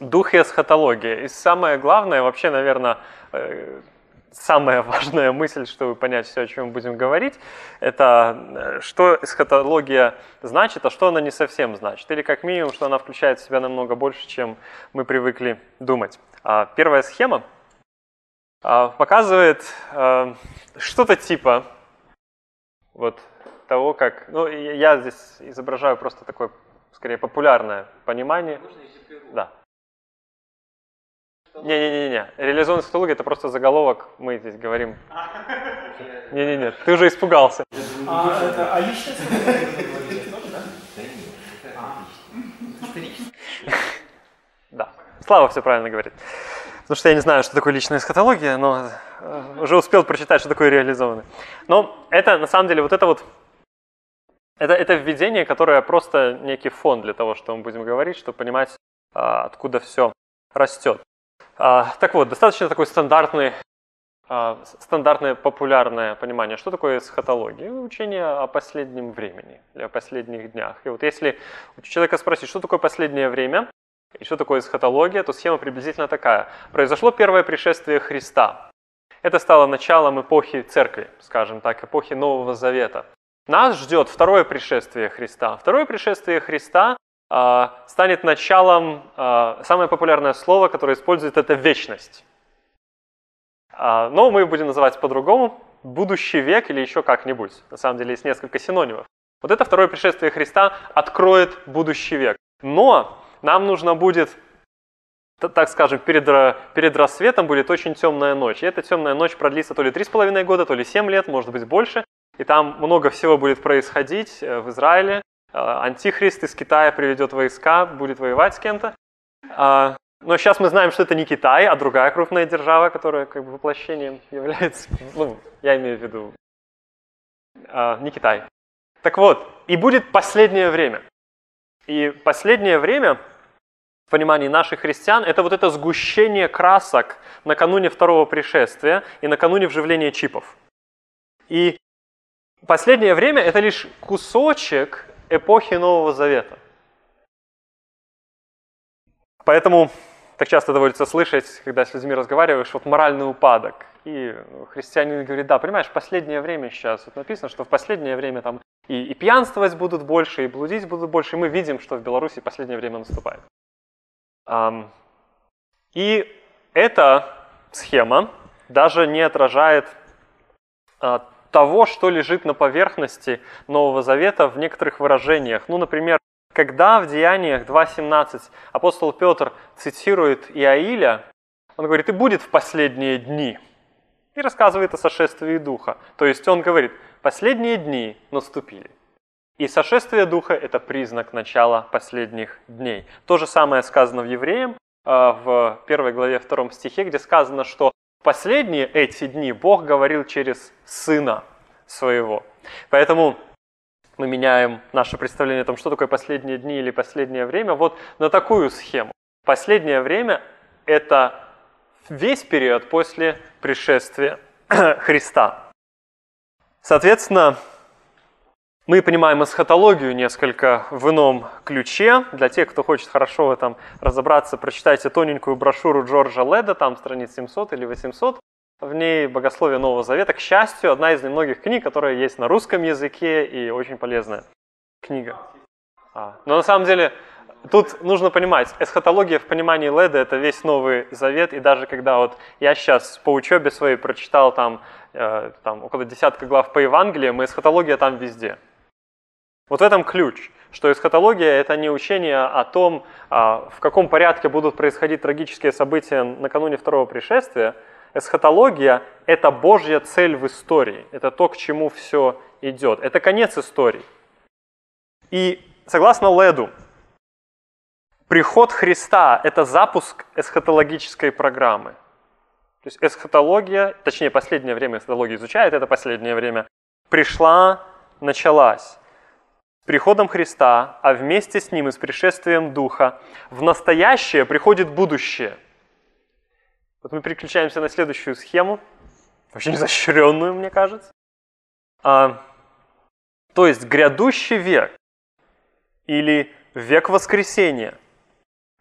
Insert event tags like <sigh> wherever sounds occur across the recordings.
дух и эсхатология. И самое главное, вообще, наверное, э, самая <laughs> важная мысль, чтобы понять все, о чем мы будем говорить, это э, что эсхатология значит, а что она не совсем значит. Или как минимум, что она включает в себя намного больше, чем мы привыкли думать. А первая схема а, показывает э, что-то типа вот того, как... Ну, я здесь изображаю просто такое, скорее, популярное понимание. Да. Не-не-не, реализованная эсхатология это просто заголовок, мы здесь говорим. Не-не-не, ты уже испугался. А это а личность? Да, Слава все правильно говорит. Потому что я не знаю, что такое личная эсхатология, но э, уже успел прочитать, что такое реализованный. Но это, на самом деле, вот это вот, это, это введение, которое просто некий фон для того, что мы будем говорить, чтобы понимать, а, откуда все растет. А, так вот, достаточно такой стандартный, а, стандартное популярное понимание, что такое эсхатология? Учение о последнем времени или о последних днях. И вот если у человека спросить, что такое последнее время и что такое эсхатология, то схема приблизительно такая. Произошло первое пришествие Христа. Это стало началом эпохи церкви, скажем так, эпохи Нового Завета. Нас ждет второе пришествие Христа. Второе пришествие Христа станет началом, а, самое популярное слово, которое использует, это вечность. А, но мы будем называть по-другому, будущий век или еще как-нибудь. На самом деле есть несколько синонимов. Вот это второе пришествие Христа откроет будущий век. Но нам нужно будет, так скажем, перед, перед рассветом будет очень темная ночь. И эта темная ночь продлится то ли 3,5 года, то ли 7 лет, может быть больше. И там много всего будет происходить э, в Израиле. Э, антихрист из Китая приведет войска, будет воевать с кем-то. А, но сейчас мы знаем, что это не Китай, а другая крупная держава, которая как бы воплощением является, ну, я имею в виду, а, не Китай. Так вот, и будет последнее время. И последнее время, в понимании наших христиан, это вот это сгущение красок накануне второго пришествия и накануне вживления чипов. И последнее время это лишь кусочек эпохи Нового Завета. Поэтому так часто доводится слышать, когда с людьми разговариваешь, вот моральный упадок. И христианин говорит, да, понимаешь, в последнее время сейчас, вот написано, что в последнее время там и, и пьянствовать будут больше, и блудить будут больше, и мы видим, что в Беларуси последнее время наступает. И эта схема даже не отражает а, того, что лежит на поверхности Нового Завета в некоторых выражениях. Ну, например, когда в Деяниях 2.17 апостол Петр цитирует Иаиля, он говорит, и будет в последние дни. И рассказывает о сошествии Духа. То есть он говорит, последние дни наступили. И сошествие Духа – это признак начала последних дней. То же самое сказано в Евреям, а, в первой главе втором стихе, где сказано, что последние эти дни Бог говорил через Сына своего. Поэтому мы меняем наше представление о том, что такое последние дни или последнее время, вот на такую схему. Последнее время – это весь период после пришествия <clears throat> Христа. Соответственно, мы понимаем эсхатологию несколько в ином ключе. Для тех, кто хочет хорошо в этом разобраться, прочитайте тоненькую брошюру Джорджа Леда, там страниц 700 или 800. В ней «Богословие Нового Завета». К счастью, одна из немногих книг, которая есть на русском языке и очень полезная книга. А. Но на самом деле тут нужно понимать, эсхатология в понимании Леда – это весь Новый Завет, и даже когда вот я сейчас по учебе своей прочитал там, э, там около десятка глав по Евангелиям, и эсхатология там везде. Вот в этом ключ, что эсхатология – это не учение о том, а, в каком порядке будут происходить трагические события накануне второго пришествия. Эсхатология – это Божья цель в истории, это то, к чему все идет, это конец истории. И согласно Леду, приход Христа – это запуск эсхатологической программы. То есть эсхатология, точнее последнее время эсхатология изучает, это последнее время, пришла, началась приходом Христа, а вместе с Ним и с пришествием Духа, в настоящее приходит будущее. Вот мы переключаемся на следующую схему, очень изощренную, мне кажется. А, то есть грядущий век или век воскресения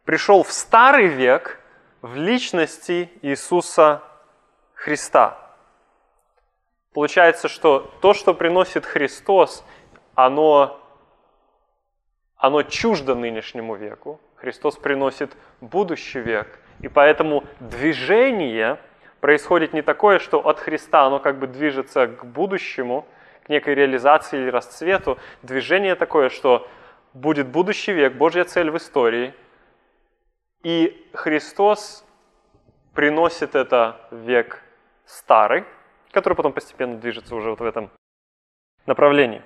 пришел в старый век в личности Иисуса Христа. Получается, что то, что приносит Христос, оно, оно чуждо нынешнему веку. Христос приносит будущий век. И поэтому движение происходит не такое, что от Христа оно как бы движется к будущему, к некой реализации или расцвету. Движение такое, что будет будущий век, Божья цель в истории. И Христос приносит это век старый, который потом постепенно движется уже вот в этом направлении.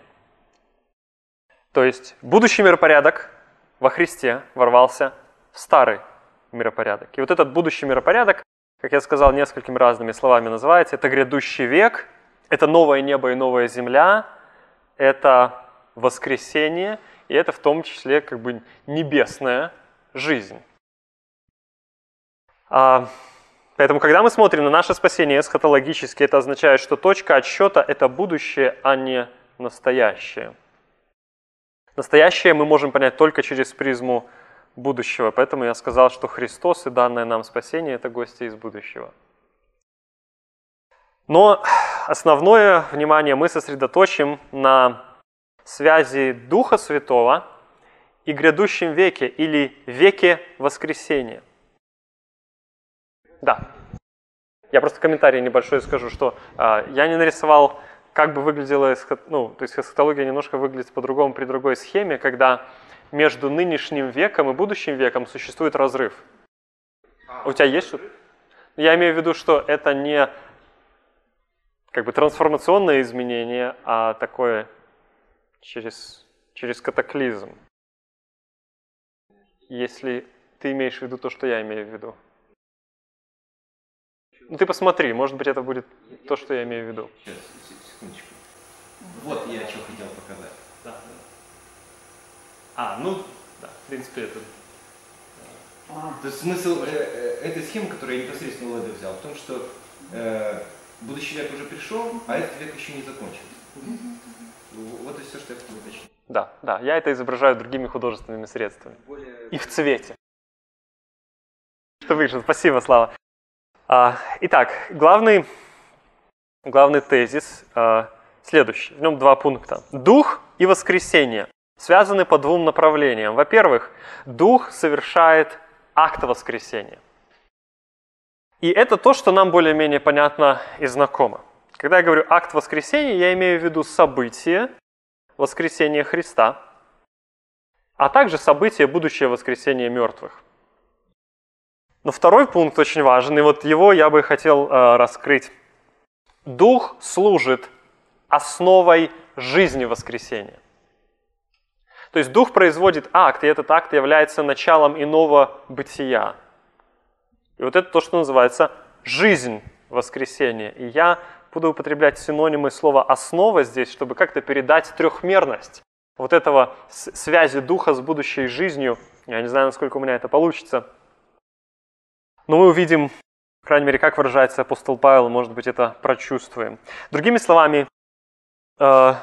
То есть будущий миропорядок во Христе ворвался в старый миропорядок. И вот этот будущий миропорядок, как я сказал несколькими разными словами, называется это грядущий век, это новое небо и новая земля, это воскресение, и это в том числе как бы небесная жизнь. А, поэтому, когда мы смотрим на наше спасение эсхатологически, это означает, что точка отсчета – это будущее, а не настоящее. Настоящее мы можем понять только через призму будущего. Поэтому я сказал, что Христос и данное нам спасение – это гости из будущего. Но основное внимание мы сосредоточим на связи Духа Святого и грядущем веке или веке воскресения. Да. Я просто комментарий небольшой скажу, что э, я не нарисовал, как бы выглядела, ну, то есть эсхатология немножко выглядит по-другому при другой схеме, когда между нынешним веком и будущим веком существует разрыв. У тебя есть что-то? Я имею в виду, что это не как бы трансформационное изменение, а такое через, через катаклизм. Если ты имеешь в виду то, что я имею в виду. Ну ты посмотри, может быть это будет то, что я имею в виду. Секундочку. Вот я что хотел показать. Да, да. А, ну, да, в принципе, это... А. То есть смысл э, э, этой схемы, которую я непосредственно у Леда взял, в том, что э, будущий век уже пришел, а этот век еще не закончился. Вот и все, что я хотел уточнить. Да, да, я это изображаю другими художественными средствами. Более... И в цвете. Что вышло. Спасибо, Слава. А, итак, главный, главный тезис а, следующий. В нем два пункта. Дух и воскресение связаны по двум направлениям. Во-первых, Дух совершает акт воскресения. И это то, что нам более-менее понятно и знакомо. Когда я говорю акт воскресения, я имею в виду событие воскресения Христа, а также событие будущее воскресения мертвых. Но второй пункт очень важен, и вот его я бы хотел э, раскрыть. Дух служит основой жизни воскресения. То есть Дух производит акт, и этот акт является началом иного бытия. И вот это то, что называется жизнь воскресения. И я буду употреблять синонимы слова «основа» здесь, чтобы как-то передать трехмерность вот этого связи Духа с будущей жизнью. Я не знаю, насколько у меня это получится. Но мы увидим, крайней мере, как выражается апостол Павел, может быть, это прочувствуем. Другими словами, э,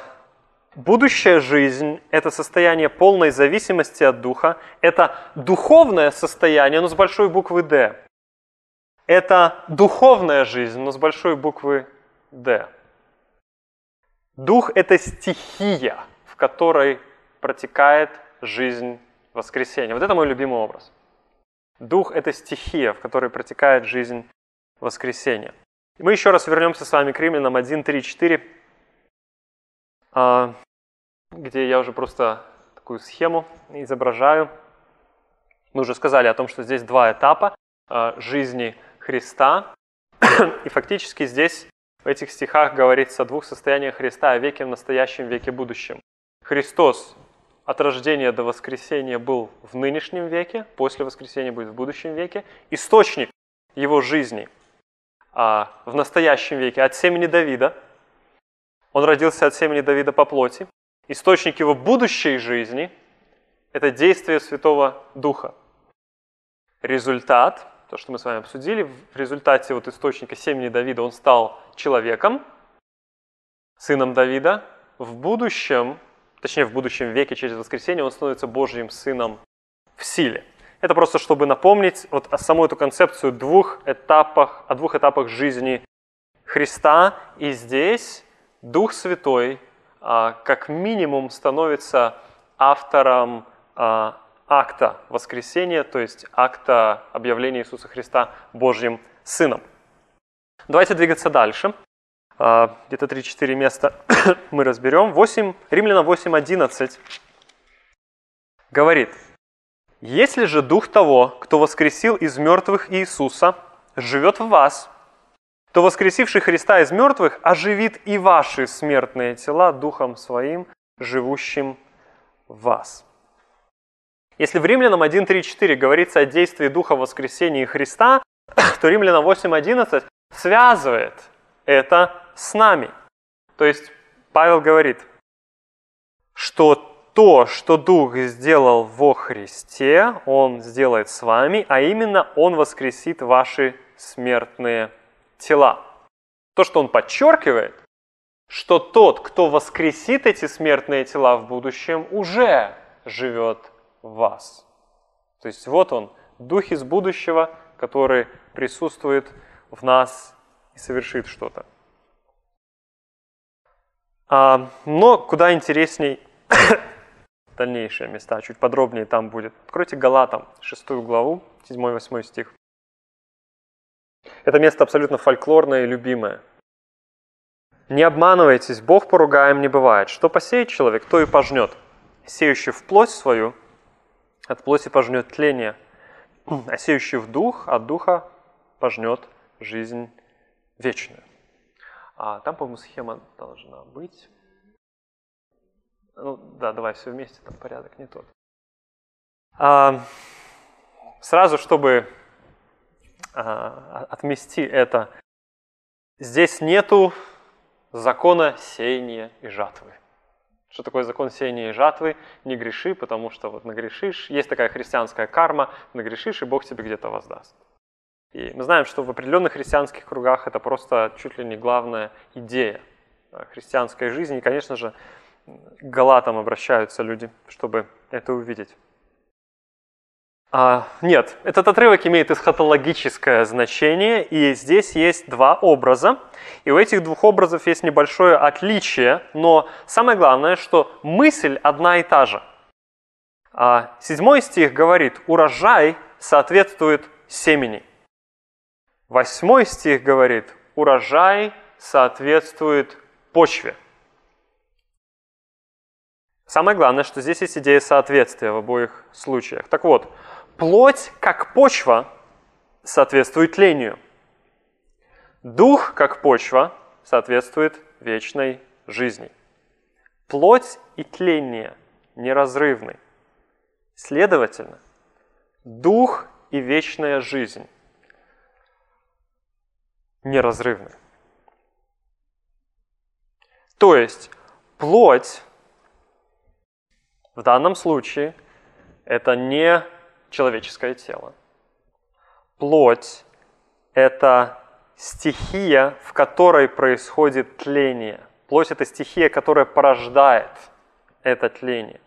Будущая жизнь – это состояние полной зависимости от Духа, это духовное состояние, но с большой буквы «Д». Это духовная жизнь, но с большой буквы «Д». Дух – это стихия, в которой протекает жизнь воскресения. Вот это мой любимый образ. Дух – это стихия, в которой протекает жизнь воскресения. мы еще раз вернемся с вами к римлянам 1, 3, 4 где я уже просто такую схему изображаю. Мы уже сказали о том, что здесь два этапа а, жизни Христа. И фактически здесь в этих стихах говорится о двух состояниях Христа, о веке настоящем, веке будущем. Христос от рождения до воскресения был в нынешнем веке, после воскресения будет в будущем веке. Источник его жизни а, в настоящем веке от семени Давида. Он родился от семени Давида по плоти. Источник его будущей жизни – это действие Святого Духа. Результат, то, что мы с вами обсудили, в результате вот источника семени Давида он стал человеком, сыном Давида. В будущем, точнее в будущем веке через воскресение он становится Божьим сыном в силе. Это просто чтобы напомнить вот о саму эту концепцию двух этапах, о двух этапах жизни Христа. И здесь Дух Святой а, как минимум становится автором а, акта воскресения, то есть акта объявления Иисуса Христа Божьим Сыном. Давайте двигаться дальше. А, где-то 3-4 места <coughs> мы разберем. 8, Римляна 8.11 говорит, «Если же Дух того, кто воскресил из мертвых Иисуса, живет в вас, то воскресивший Христа из мертвых оживит и ваши смертные тела Духом Своим, живущим в вас». Если в Римлянам 1.3.4 говорится о действии Духа воскресения Христа, <coughs> то Римлянам 8.11 связывает это с нами. То есть Павел говорит, что то, что Дух сделал во Христе, Он сделает с вами, а именно Он воскресит ваши смертные тела. То, что Он подчеркивает, что тот, кто воскресит эти смертные тела в будущем, уже живет в вас. То есть вот он, Дух из будущего, который присутствует в нас и совершит что-то. А, но куда интересней дальнейшие места, чуть подробнее там будет. Откройте Галатам, 6 главу, 7-8 стих. Это место абсолютно фольклорное и любимое. «Не обманывайтесь, Бог поругаем не бывает. Что посеет человек, то и пожнет. Сеющий в плоть свою, от плоти пожнет тление, а сеющий в дух, от духа пожнет жизнь вечную». А там, по-моему, схема должна быть. Ну да, давай все вместе, там порядок не тот. А, сразу, чтобы а, отмести это, здесь нету закона сеяния и жатвы. Что такое закон сеяния и жатвы? Не греши, потому что вот нагрешишь. Есть такая христианская карма, нагрешишь, и Бог тебе где-то воздаст. И мы знаем, что в определенных христианских кругах это просто чуть ли не главная идея э, христианской жизни. И, конечно же, к галатам обращаются люди, чтобы это увидеть. А, нет, этот отрывок имеет эсхатологическое значение, и здесь есть два образа. И у этих двух образов есть небольшое отличие, но самое главное, что мысль одна и та же. А, седьмой стих говорит, урожай соответствует семени – Восьмой стих говорит, урожай соответствует почве. Самое главное, что здесь есть идея соответствия в обоих случаях. Так вот, плоть как почва соответствует тлению. Дух как почва соответствует вечной жизни. Плоть и тление неразрывны. Следовательно, дух и вечная жизнь неразрывны. То есть плоть в данном случае это не человеческое тело. Плоть – это стихия, в которой происходит тление. Плоть – это стихия, которая порождает это тление.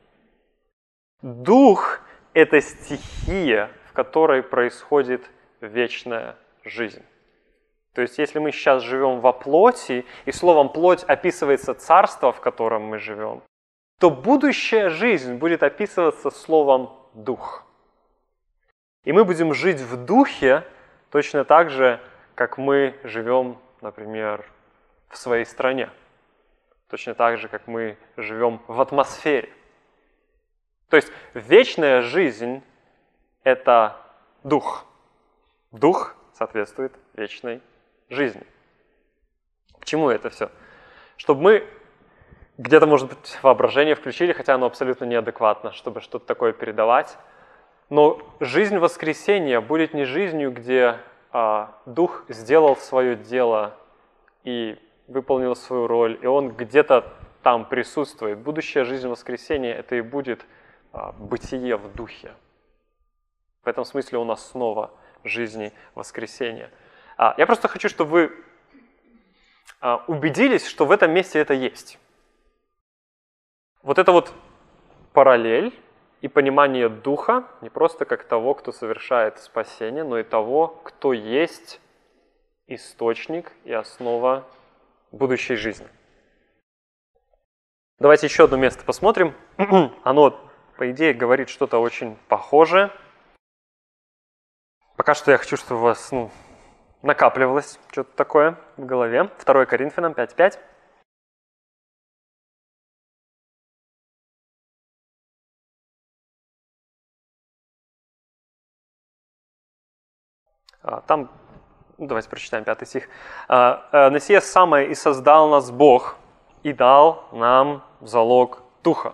Дух – это стихия, в которой происходит вечная жизнь. То есть если мы сейчас живем во плоти, и словом плоть описывается царство, в котором мы живем, то будущая жизнь будет описываться словом дух. И мы будем жить в духе точно так же, как мы живем, например, в своей стране. Точно так же, как мы живем в атмосфере. То есть вечная жизнь – это дух. Дух соответствует вечной жизни. К чему это все? Чтобы мы где-то, может быть, воображение включили, хотя оно абсолютно неадекватно, чтобы что-то такое передавать. Но жизнь воскресения будет не жизнью, где а, Дух сделал свое дело и выполнил свою роль, и Он где-то там присутствует. Будущая жизнь воскресения – это и будет а, бытие в Духе. В этом смысле у нас снова жизни воскресения – а, я просто хочу, чтобы вы а, убедились, что в этом месте это есть. Вот это вот параллель и понимание Духа не просто как того, кто совершает спасение, но и того, кто есть источник и основа будущей жизни. Давайте еще одно место посмотрим. <clears throat> Оно, по идее, говорит что-то очень похожее. Пока что я хочу, чтобы у вас ну, накапливалось что-то такое в голове. 2 Коринфянам 5.5. там, ну, давайте прочитаем пятый стих. «А, «Э, «На сие самое и создал нас Бог, и дал нам залог Духа».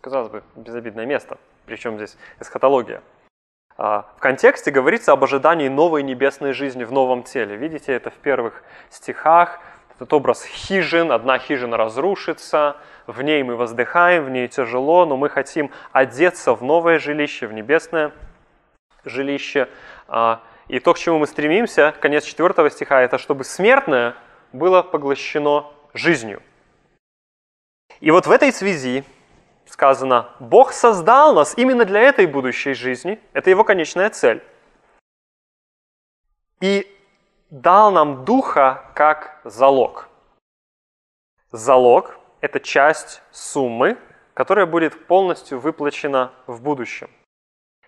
Казалось бы, безобидное место, причем здесь эсхатология. А, в контексте говорится об ожидании новой небесной жизни в новом теле. Видите, это в первых стихах. Этот образ хижин, одна хижина разрушится, в ней мы воздыхаем, в ней тяжело, но мы хотим одеться в новое жилище, в небесное жилище. И то, к чему мы стремимся, конец 4 стиха, это чтобы смертное было поглощено жизнью. И вот в этой связи сказано, Бог создал нас именно для этой будущей жизни, это его конечная цель. И дал нам Духа как залог. Залог – это часть суммы, которая будет полностью выплачена в будущем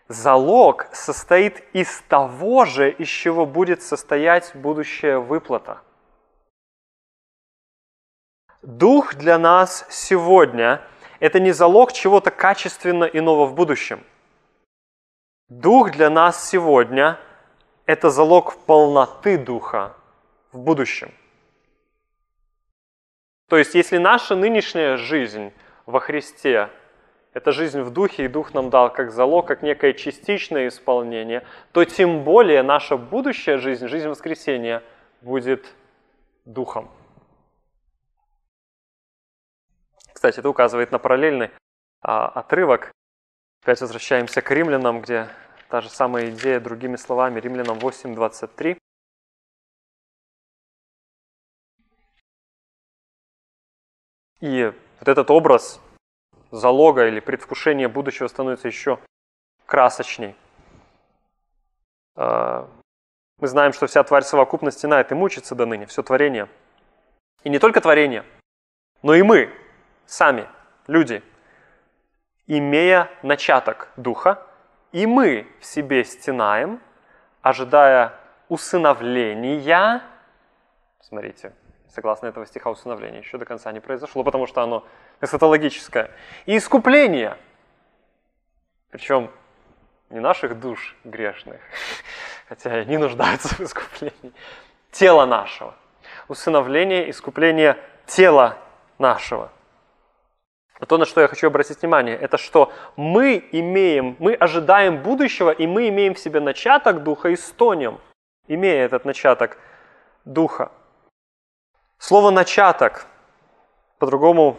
залог состоит из того же, из чего будет состоять будущая выплата. Дух для нас сегодня – это не залог чего-то качественно иного в будущем. Дух для нас сегодня – это залог полноты Духа в будущем. То есть, если наша нынешняя жизнь во Христе это жизнь в духе, и дух нам дал как залог, как некое частичное исполнение, то тем более наша будущая жизнь, жизнь воскресения, будет духом. Кстати, это указывает на параллельный а, отрывок. Опять возвращаемся к римлянам, где та же самая идея, другими словами, римлянам 8.23. И вот этот образ залога или предвкушения будущего становится еще красочней. А, мы знаем, что вся тварь совокупности на и мучится до ныне, все творение. И не только творение, но и мы, сами, люди, имея начаток духа, и мы в себе стенаем, ожидая усыновления, смотрите, согласно этого стиха усыновления еще до конца не произошло, потому что оно эсхатологическое. И искупление, причем не наших душ грешных, <laughs> хотя и они нуждаются в искуплении, тела нашего. Усыновление, искупление тела нашего. Но то, на что я хочу обратить внимание, это что мы имеем, мы ожидаем будущего, и мы имеем в себе начаток духа и стонем, имея этот начаток духа. Слово «начаток» по-другому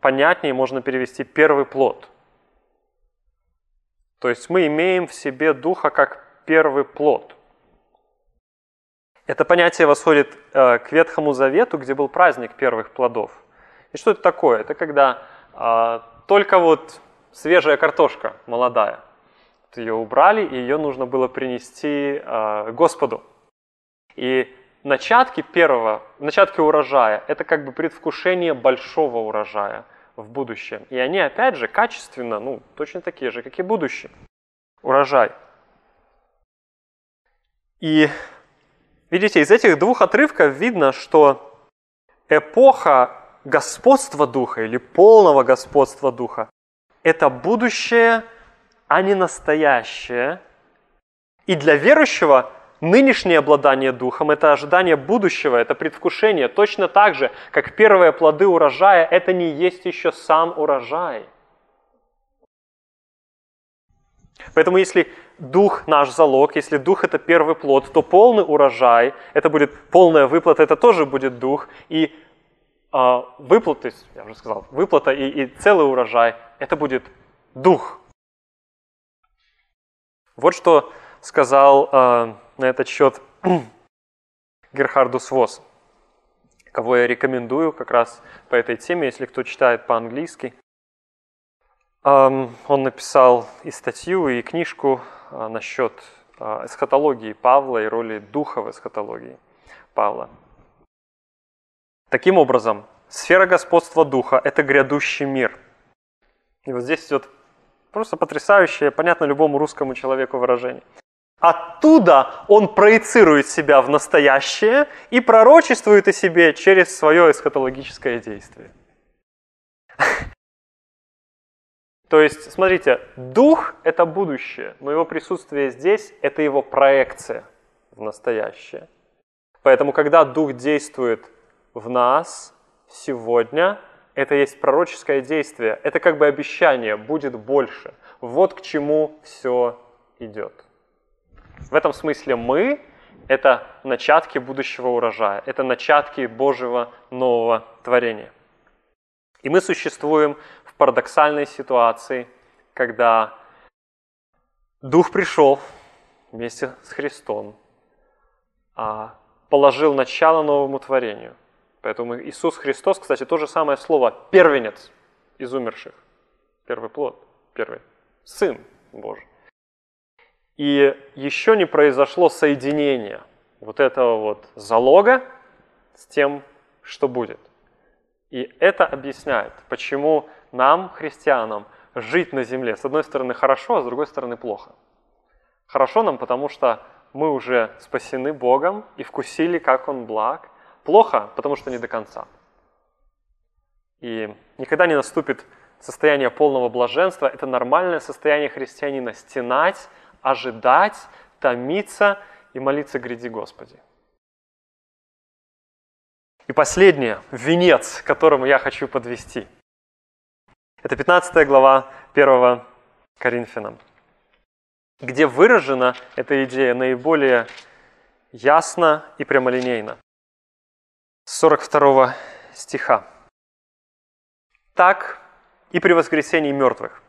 понятнее можно перевести «первый плод». То есть мы имеем в себе Духа как первый плод. Это понятие восходит э, к Ветхому Завету, где был праздник первых плодов. И что это такое? Это когда э, только вот свежая картошка молодая. ее убрали, и ее нужно было принести э, Господу. И начатки первого, начатки урожая – это как бы предвкушение большого урожая в будущем. И они, опять же, качественно, ну, точно такие же, как и будущий урожай. И видите, из этих двух отрывков видно, что эпоха господства Духа или полного господства Духа – это будущее, а не настоящее. И для верующего Нынешнее обладание духом – это ожидание будущего, это предвкушение. Точно так же, как первые плоды урожая – это не есть еще сам урожай. Поэтому если дух наш залог, если дух это первый плод, то полный урожай, это будет полная выплата, это тоже будет дух. И э, выплаты, я уже сказал, выплата и, и целый урожай, это будет дух. Вот что сказал э, на этот счет <clears throat> Герхардус Вос, кого я рекомендую как раз по этой теме, если кто читает по-английски. Он написал и статью, и книжку а, насчет а, эсхатологии Павла и роли духа в эсхатологии Павла. Таким образом, сфера господства духа – это грядущий мир. И вот здесь идет просто потрясающее, понятно любому русскому человеку выражение. Оттуда он проецирует себя в настоящее и пророчествует о себе через свое эсхатологическое действие. <laughs> То есть, смотрите, дух – это будущее, но его присутствие здесь – это его проекция в настоящее. Поэтому, когда дух действует в нас сегодня, это есть пророческое действие. Это как бы обещание, будет больше. Вот к чему все идет. В этом смысле мы – это начатки будущего урожая, это начатки Божьего нового творения. И мы существуем в парадоксальной ситуации, когда Дух пришел вместе с Христом, а положил начало новому творению. Поэтому Иисус Христос, кстати, то же самое слово «первенец» из умерших. Первый плод, первый Сын Божий. И еще не произошло соединение вот этого вот залога с тем, что будет. И это объясняет, почему нам, христианам, жить на земле, с одной стороны хорошо, а с другой стороны плохо. Хорошо нам, потому что мы уже спасены Богом и вкусили, как Он благ. Плохо, потому что не до конца. И никогда не наступит состояние полного блаженства. Это нормальное состояние христианина – стенать, ожидать, томиться и молиться «Гряди, Господи». И последнее, венец, к которому я хочу подвести. Это 15 глава 1 Коринфянам где выражена эта идея наиболее ясно и прямолинейно. 42 стиха. Так и при воскресении мертвых.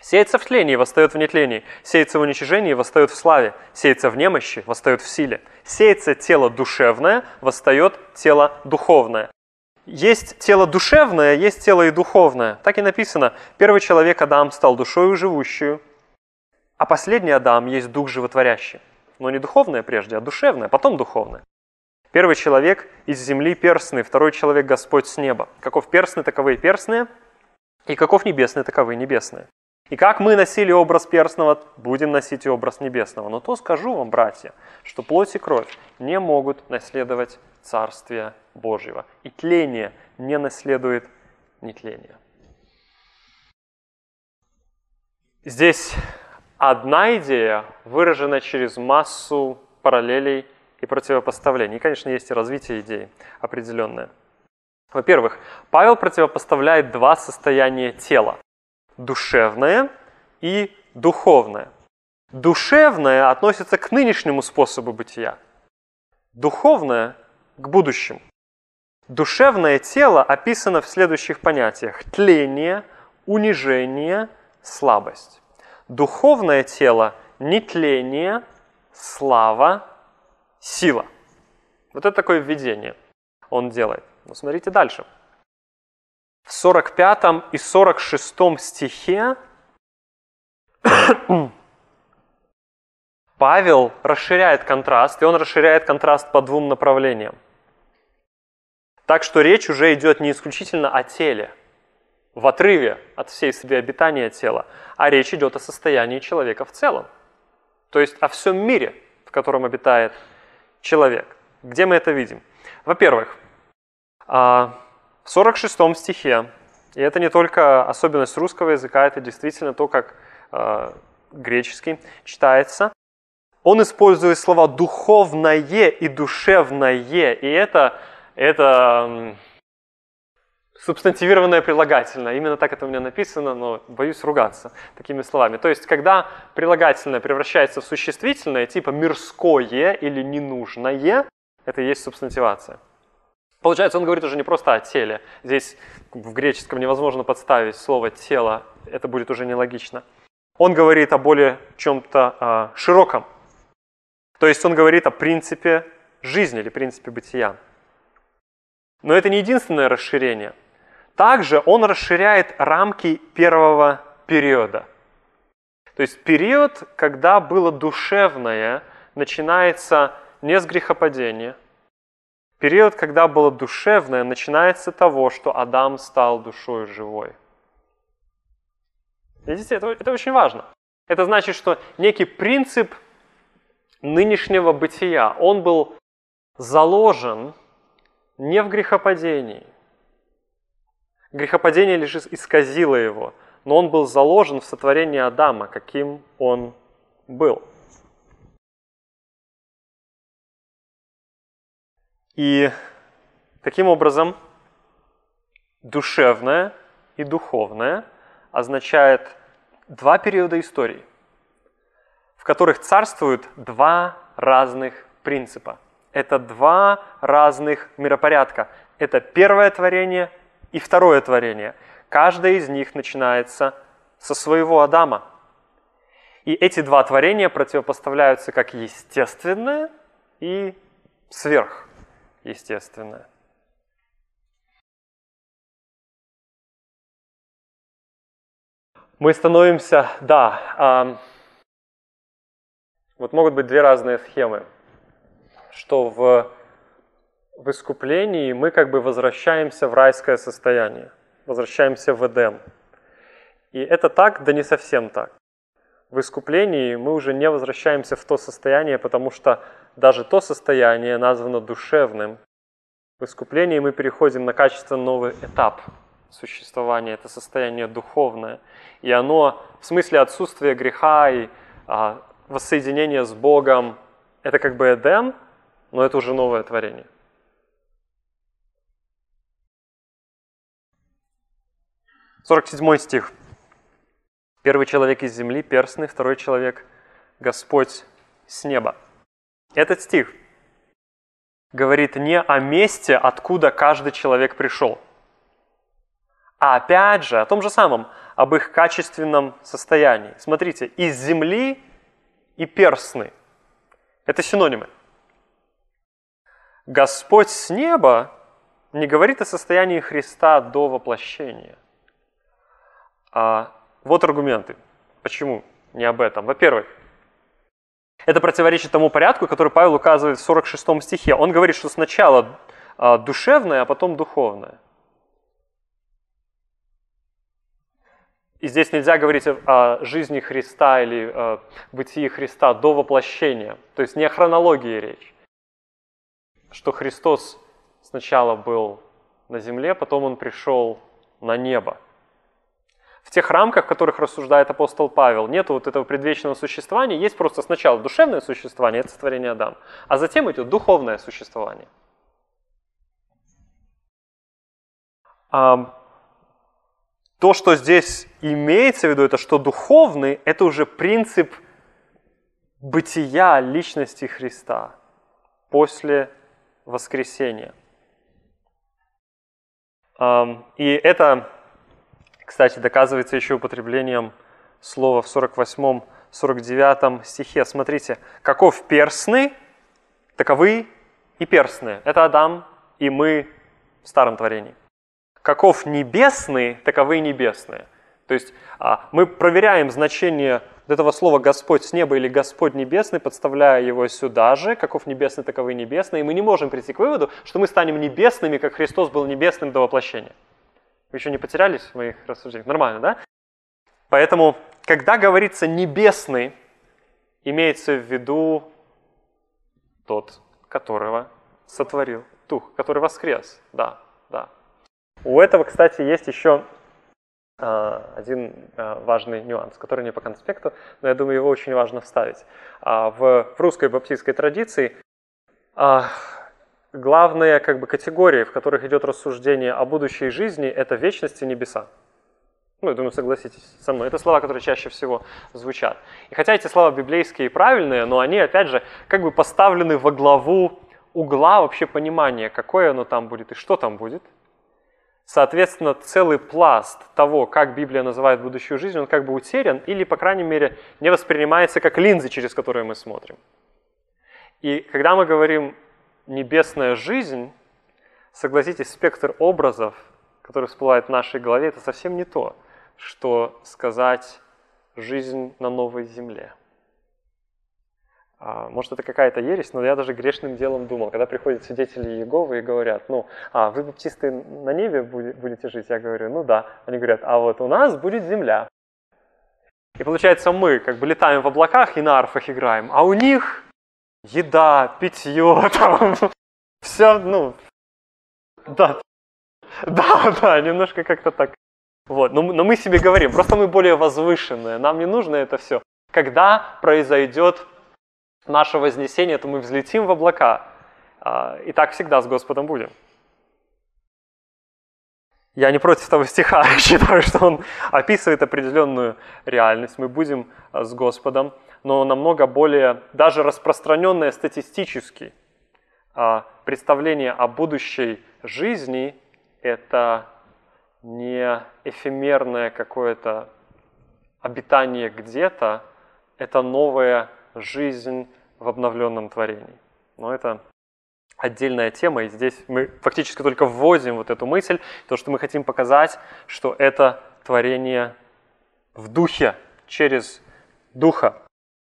Сеется в тлении, восстает в нетлении. Сеется в уничижении, восстает в славе. Сеется в немощи, восстает в силе. Сеется тело душевное, восстает тело духовное. Есть тело душевное, есть тело и духовное. Так и написано. Первый человек Адам стал душою живущую, а последний Адам есть дух животворящий. Но не духовное прежде, а душевное, потом духовное. Первый человек из земли перстный, второй человек Господь с неба. Каков перстный, таковы и перстные, и каков небесный, таковы и небесные. И как мы носили образ перстного, будем носить и образ небесного. Но то скажу вам, братья, что плоть и кровь не могут наследовать Царствие Божьего. И тление не наследует нетление. Здесь одна идея выражена через массу параллелей и противопоставлений. И, конечно, есть и развитие идеи определенное. Во-первых, Павел противопоставляет два состояния тела. Душевное и духовное. Душевное относится к нынешнему способу бытия. Духовное – к будущему. Душевное тело описано в следующих понятиях. Тление, унижение, слабость духовное тело – нетление, слава, сила. Вот это такое введение он делает. Ну, смотрите дальше. В 45 и 46 стихе <coughs> Павел расширяет контраст, и он расширяет контраст по двум направлениям. Так что речь уже идет не исключительно о теле – в отрыве от всей среды обитания тела, а речь идет о состоянии человека в целом. То есть о всем мире, в котором обитает человек. Где мы это видим? Во-первых, а, в 46 стихе, и это не только особенность русского языка, это действительно то, как а, греческий читается, он использует слова «духовное» и «душевное», и это, это субстантивированное прилагательное. Именно так это у меня написано, но боюсь ругаться такими словами. То есть, когда прилагательное превращается в существительное, типа мирское или ненужное, это и есть субстантивация. Получается, он говорит уже не просто о теле. Здесь в греческом невозможно подставить слово «тело», это будет уже нелогично. Он говорит о более чем-то э, широком. То есть он говорит о принципе жизни или принципе бытия. Но это не единственное расширение – также он расширяет рамки первого периода. То есть период, когда было душевное, начинается не с грехопадения. Период, когда было душевное, начинается того, что Адам стал душой живой. Видите, это, это очень важно. Это значит, что некий принцип нынешнего бытия, он был заложен не в грехопадении. Грехопадение лишь исказило его, но он был заложен в сотворении Адама, каким он был. И таким образом душевное и духовное означает два периода истории, в которых царствуют два разных принципа. Это два разных миропорядка. Это первое творение и второе творение. Каждое из них начинается со своего Адама. И эти два творения противопоставляются как естественное и сверхъестественное. мы становимся, да, э, вот могут быть две разные схемы, что в, в искуплении мы как бы возвращаемся в райское состояние, возвращаемся в Эдем. И это так, да не совсем так. В искуплении мы уже не возвращаемся в то состояние, потому что даже то состояние названо душевным. В искуплении мы переходим на качественно новый этап – существования, это состояние духовное. И оно в смысле отсутствия греха и а, воссоединения с Богом, это как бы Эдем, но это уже новое творение. Сорок седьмой стих. Первый человек из земли, перстный, второй человек – Господь с неба. Этот стих говорит не о месте, откуда каждый человек пришел – а опять же, о том же самом, об их качественном состоянии. Смотрите, из земли и перстны. Это синонимы. Господь с неба не говорит о состоянии Христа до воплощения. А вот аргументы. Почему не об этом? Во-первых, это противоречит тому порядку, который Павел указывает в 46 стихе. Он говорит, что сначала а, душевное, а потом духовное – И здесь нельзя говорить о жизни Христа или о бытии Христа до воплощения. То есть не о хронологии речь. Что Христос сначала был на земле, потом Он пришел на небо. В тех рамках, в которых рассуждает апостол Павел, нет вот этого предвечного существования, есть просто сначала душевное существование, это сотворение Адам, а затем идет духовное существование. То, что здесь имеется в виду, это что духовный, это уже принцип бытия личности Христа после воскресения. И это, кстати, доказывается еще употреблением слова в 48-49 стихе. Смотрите, каков перстный, таковы и перстные. Это Адам и мы в старом творении каков небесный, таковы и небесные. То есть а, мы проверяем значение этого слова «Господь с неба» или «Господь небесный», подставляя его сюда же, каков небесный, таковы небесные, и мы не можем прийти к выводу, что мы станем небесными, как Христос был небесным до воплощения. Вы еще не потерялись в моих рассуждениях? Нормально, да? Поэтому, когда говорится «небесный», имеется в виду тот, которого сотворил Дух, который воскрес. Да, да, у этого, кстати, есть еще а, один а, важный нюанс, который не по конспекту, но я думаю, его очень важно вставить. А, в русской баптистской традиции главные как бы, категории, в которых идет рассуждение о будущей жизни, это вечность и небеса. Ну, я думаю, согласитесь со мной. Это слова, которые чаще всего звучат. И хотя эти слова библейские и правильные, но они, опять же, как бы поставлены во главу угла вообще понимания, какое оно там будет и что там будет – Соответственно, целый пласт того, как Библия называет будущую жизнь, он как бы утерян или, по крайней мере, не воспринимается как линзы, через которые мы смотрим. И когда мы говорим «небесная жизнь», согласитесь, спектр образов, который всплывает в нашей голове, это совсем не то, что сказать «жизнь на новой земле». А, может, это какая-то ересь, но я даже грешным делом думал, когда приходят свидетели Иеговы и говорят, ну, а вы баптисты на небе будете жить? Я говорю, ну да. Они говорят, а вот у нас будет земля. И получается, мы как бы летаем в облаках и на арфах играем, а у них еда, питье, <laughs> там, все, ну, да, да, да, немножко как-то так. Вот, но, но мы себе говорим, просто мы более возвышенные, нам не нужно это все. Когда произойдет наше вознесение, то мы взлетим в облака. А, и так всегда с Господом будем. Я не против того стиха, <laughs> считаю, что он описывает определенную реальность. Мы будем а, с Господом, но намного более, даже распространенное статистически, а, представление о будущей жизни – это не эфемерное какое-то обитание где-то, это новая жизнь в обновленном творении. Но это отдельная тема, и здесь мы фактически только вводим вот эту мысль, то, что мы хотим показать, что это творение в духе, через духа.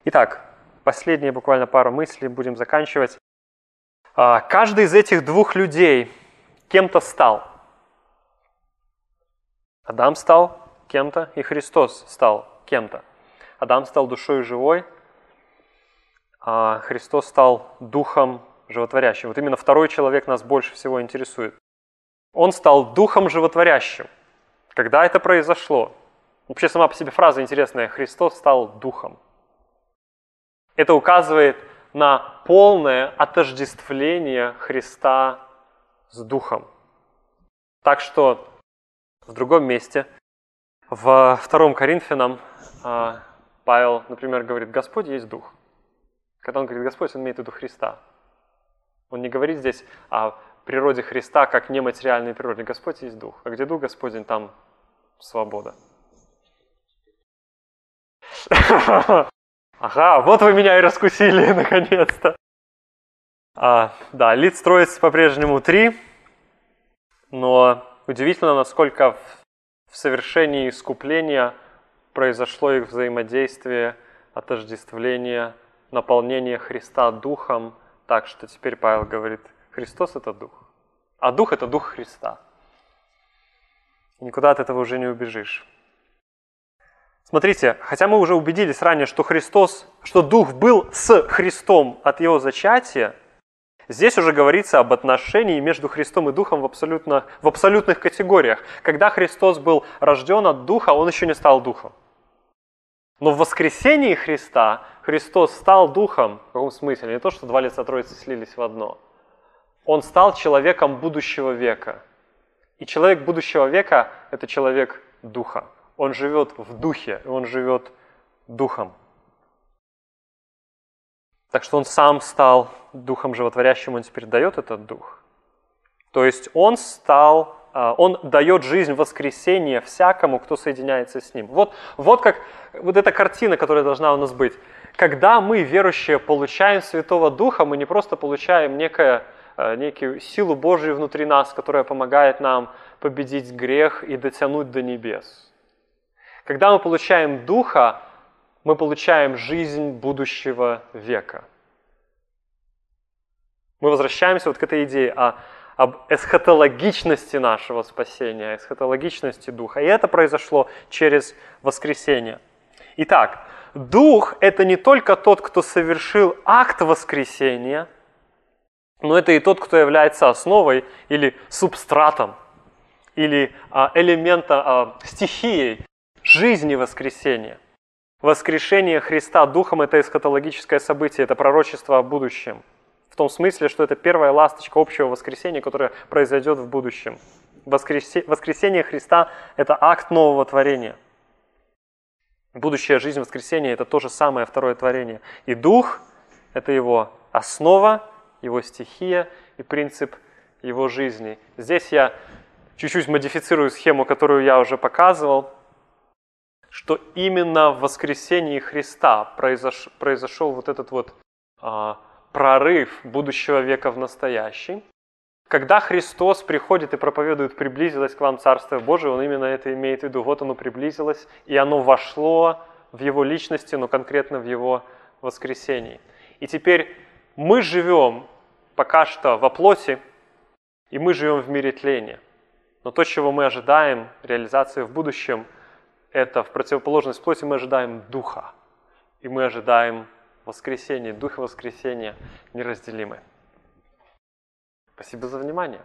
Итак, последние буквально пару мыслей, будем заканчивать. А, каждый из этих двух людей кем-то стал. Адам стал кем-то, и Христос стал кем-то. Адам стал душой живой, а Христос стал духом животворящим. Вот именно второй человек нас больше всего интересует. Он стал духом животворящим. Когда это произошло? Вообще сама по себе фраза интересная. Христос стал духом. Это указывает на полное отождествление Христа с духом. Так что в другом месте, в 2 Коринфянам, а, Павел, например, говорит, Господь есть дух. Когда он говорит Господь, он имеет в виду Христа. Он не говорит здесь о природе Христа как нематериальной природе. Господь есть Дух. А где Дух Господень, там свобода. <laughs> Ага, вот вы меня и раскусили, <laughs> наконец-то. А, да, лиц строится по-прежнему три, но удивительно, насколько в, в совершении искупления произошло их взаимодействие, отождествление – наполнение Христа Духом, так что теперь Павел говорит, Христос – это Дух, а Дух – это Дух Христа. никуда от этого уже не убежишь. Смотрите, хотя мы уже убедились ранее, что Христос, что Дух был с Христом от Его зачатия, здесь уже говорится об отношении между Христом и Духом в, абсолютно, в абсолютных категориях. Когда Христос был рожден от Духа, Он еще не стал Духом. Но в воскресении Христа Христос стал Духом, в каком смысле? Не то, что два лица Троицы слились в одно. Он стал человеком будущего века. И человек будущего века – это человек Духа. Он живет в Духе, он живет Духом. Так что он сам стал Духом животворящим, он теперь дает этот Дух. То есть он стал а, он дает жизнь воскресения всякому, кто соединяется с ним. Вот, вот как вот эта картина, которая должна у нас быть. Когда мы, верующие, получаем Святого Духа, мы не просто получаем некое, а, некую силу Божию внутри нас, которая помогает нам победить грех и дотянуть до небес. Когда мы получаем Духа, мы получаем жизнь будущего века. Мы возвращаемся вот к этой идее о об эсхатологичности нашего спасения, эсхатологичности Духа. И это произошло через воскресение. Итак, Дух – это не только тот, кто совершил акт воскресения, но это и тот, кто является основой или субстратом, или а, элементом, а, стихией жизни воскресения. Воскрешение Христа Духом – это эсхатологическое событие, это пророчество о будущем – в том смысле, что это первая ласточка общего воскресения, которое произойдет в будущем. Воскресение Христа – это акт нового творения. Будущая жизнь воскресения – это то же самое второе творение. И Дух – это его основа, его стихия и принцип его жизни. Здесь я чуть-чуть модифицирую схему, которую я уже показывал, что именно в воскресении Христа произош, произошел вот этот вот а, прорыв будущего века в настоящий. Когда Христос приходит и проповедует «приблизилось к вам Царство Божие», Он именно это имеет в виду. Вот оно приблизилось, и оно вошло в Его личности, но конкретно в Его воскресении. И теперь мы живем пока что во плоти, и мы живем в мире тления. Но то, чего мы ожидаем реализации в будущем, это в противоположность плоти мы ожидаем Духа. И мы ожидаем воскресения, Дух воскресения неразделимый. Спасибо за внимание.